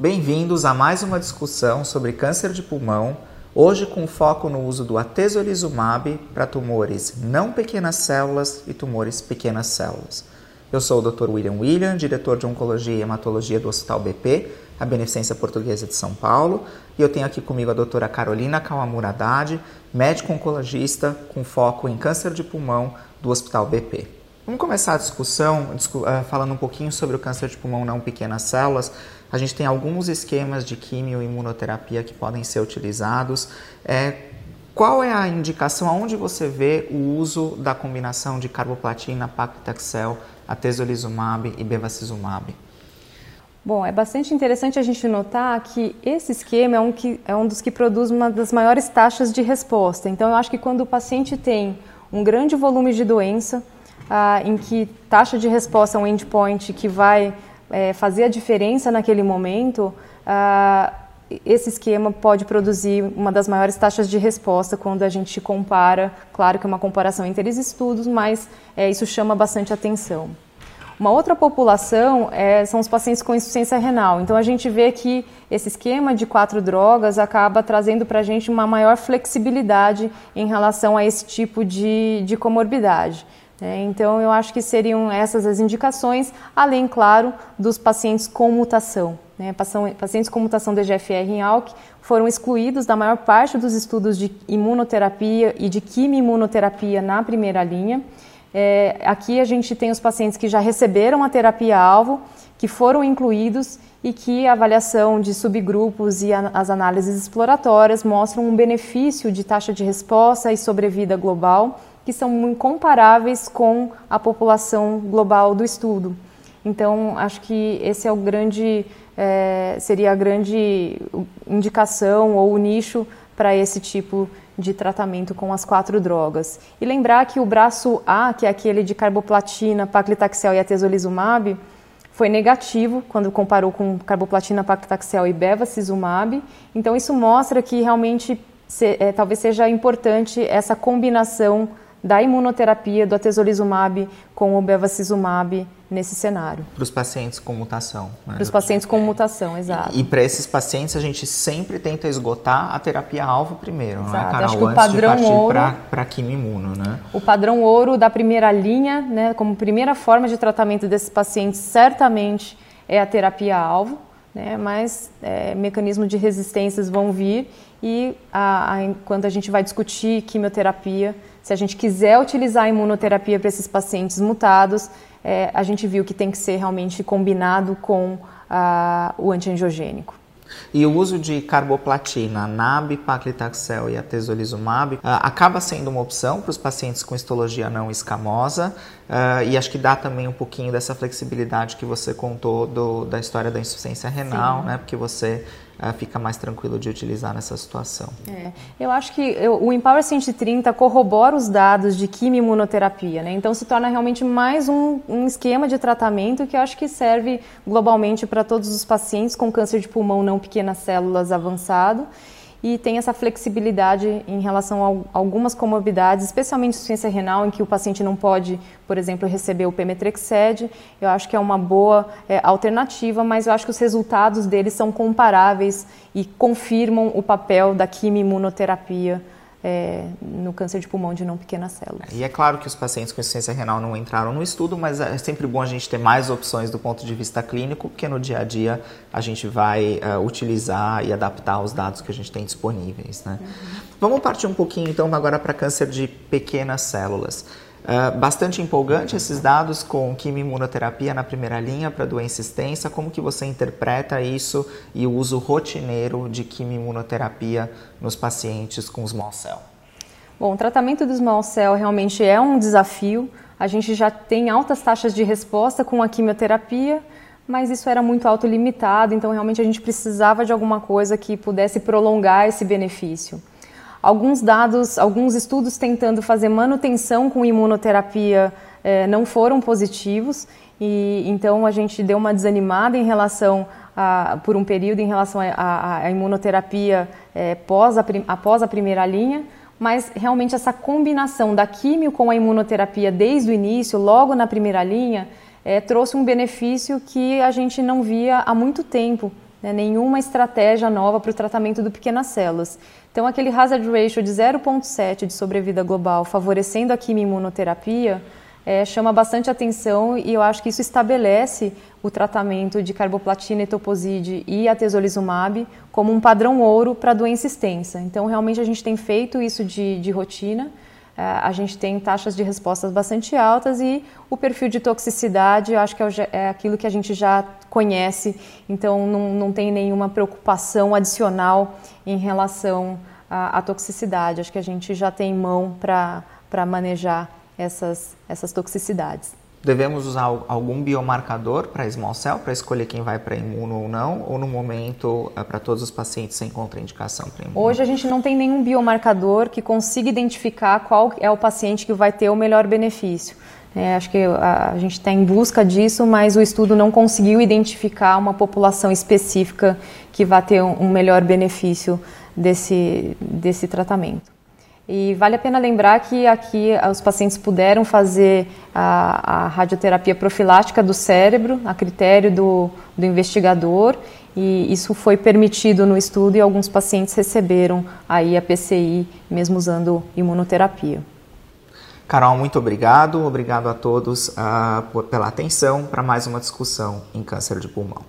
Bem-vindos a mais uma discussão sobre câncer de pulmão, hoje com foco no uso do atezolizumab para tumores não pequenas células e tumores pequenas células. Eu sou o Dr. William William, diretor de Oncologia e Hematologia do Hospital BP, a Beneficência Portuguesa de São Paulo, e eu tenho aqui comigo a doutora Carolina Kawamura Haddad, médico oncologista com foco em câncer de pulmão do Hospital BP. Vamos começar a discussão uh, falando um pouquinho sobre o câncer de pulmão não pequenas células. A gente tem alguns esquemas de quimio e imunoterapia que podem ser utilizados. É, qual é a indicação, aonde você vê o uso da combinação de carboplatina, paclitaxel, atezolizumab e bevacizumab? Bom, é bastante interessante a gente notar que esse esquema é um, que, é um dos que produz uma das maiores taxas de resposta. Então, eu acho que quando o paciente tem um grande volume de doença, ah, em que taxa de resposta é um endpoint que vai é, fazer a diferença naquele momento, ah, esse esquema pode produzir uma das maiores taxas de resposta quando a gente compara, claro que é uma comparação entre os estudos, mas é, isso chama bastante atenção. Uma outra população é, são os pacientes com insuficiência renal. Então a gente vê que esse esquema de quatro drogas acaba trazendo para a gente uma maior flexibilidade em relação a esse tipo de, de comorbidade. É, então, eu acho que seriam essas as indicações, além, claro, dos pacientes com mutação. Né? Pacientes com mutação de GFR em ALK foram excluídos da maior parte dos estudos de imunoterapia e de quimioimunoterapia na primeira linha. É, aqui a gente tem os pacientes que já receberam a terapia-alvo, que foram incluídos e que a avaliação de subgrupos e a, as análises exploratórias mostram um benefício de taxa de resposta e sobrevida global que são incomparáveis com a população global do estudo. Então, acho que esse é o grande, é, seria a grande indicação ou nicho para esse tipo de tratamento com as quatro drogas. E lembrar que o braço A, que é aquele de carboplatina, paclitaxel e atezolizumab, foi negativo quando comparou com carboplatina, paclitaxel e bevacizumab. Então isso mostra que realmente se, é, talvez seja importante essa combinação da imunoterapia do atezolizumab com o bevacizumab nesse cenário. Para os pacientes com mutação. Né? Para os pacientes com mutação, exato. E, e para esses pacientes a gente sempre tenta esgotar a terapia-alvo primeiro, exato. não é, Carol? Acho que o padrão Antes de ouro para quimimuno, né? O padrão ouro da primeira linha, né, como primeira forma de tratamento desses pacientes, certamente é a terapia-alvo, né, mas é, mecanismos de resistências vão vir e a, a, quando a gente vai discutir quimioterapia, se a gente quiser utilizar a imunoterapia para esses pacientes mutados, é, a gente viu que tem que ser realmente combinado com a, o antiangiogênico. E o uso de carboplatina, NAB, paclitaxel e atezolizumab uh, acaba sendo uma opção para os pacientes com histologia não escamosa uh, e acho que dá também um pouquinho dessa flexibilidade que você contou do, da história da insuficiência renal, Sim. né? Porque você uh, fica mais tranquilo de utilizar nessa situação. É. Eu acho que eu, o Empower 130 corrobora os dados de quimioimunoterapia, né? Então se torna realmente mais um, um esquema de tratamento que eu acho que serve globalmente para todos os pacientes com câncer de pulmão não pequenas células avançado e tem essa flexibilidade em relação a algumas comorbidades, especialmente insuficiência renal, em que o paciente não pode, por exemplo, receber o pemetrexed. Eu acho que é uma boa é, alternativa, mas eu acho que os resultados deles são comparáveis e confirmam o papel da quimioimunoterapia é, no câncer de pulmão de não pequenas células. E é claro que os pacientes com insuficiência renal não entraram no estudo, mas é sempre bom a gente ter mais opções do ponto de vista clínico, porque no dia a dia a gente vai uh, utilizar e adaptar os dados que a gente tem disponíveis. Né? Uhum. Vamos partir um pouquinho então agora para câncer de pequenas células. Uh, bastante empolgante esses dados com quimioimunoterapia na primeira linha para doença extensa. Como que você interpreta isso e o uso rotineiro de quimioimunoterapia nos pacientes com small cell? Bom, o tratamento do small cell realmente é um desafio. A gente já tem altas taxas de resposta com a quimioterapia, mas isso era muito autolimitado, então realmente a gente precisava de alguma coisa que pudesse prolongar esse benefício alguns dados, alguns estudos tentando fazer manutenção com imunoterapia eh, não foram positivos e então a gente deu uma desanimada em relação a, por um período em relação à imunoterapia eh, pós a, após a primeira linha, mas realmente essa combinação da químio com a imunoterapia desde o início, logo na primeira linha, eh, trouxe um benefício que a gente não via há muito tempo né, nenhuma estratégia nova para o tratamento do pequenas células. Então, aquele hazard ratio de 0,7 de sobrevida global, favorecendo a quimioimunoterapia, é, chama bastante atenção e eu acho que isso estabelece o tratamento de carboplatina, etoposide e atezolizumab como um padrão ouro para doença extensa. Então, realmente, a gente tem feito isso de, de rotina, a gente tem taxas de respostas bastante altas e o perfil de toxicidade, eu acho que é, é aquilo que a gente já conhece, então não, não tem nenhuma preocupação adicional em relação à, à toxicidade. Acho que a gente já tem mão para manejar essas, essas toxicidades. Devemos usar algum biomarcador para small cell para escolher quem vai para imuno ou não? Ou no momento, é para todos os pacientes sem contraindicação para imuno? Hoje a gente não tem nenhum biomarcador que consiga identificar qual é o paciente que vai ter o melhor benefício. É, acho que a, a gente está em busca disso, mas o estudo não conseguiu identificar uma população específica que vai ter um, um melhor benefício desse, desse tratamento. E vale a pena lembrar que aqui os pacientes puderam fazer a, a radioterapia profilática do cérebro, a critério do, do investigador, e isso foi permitido no estudo e alguns pacientes receberam aí a PCI, mesmo usando imunoterapia. Carol, muito obrigado. Obrigado a todos uh, pela atenção para mais uma discussão em câncer de pulmão.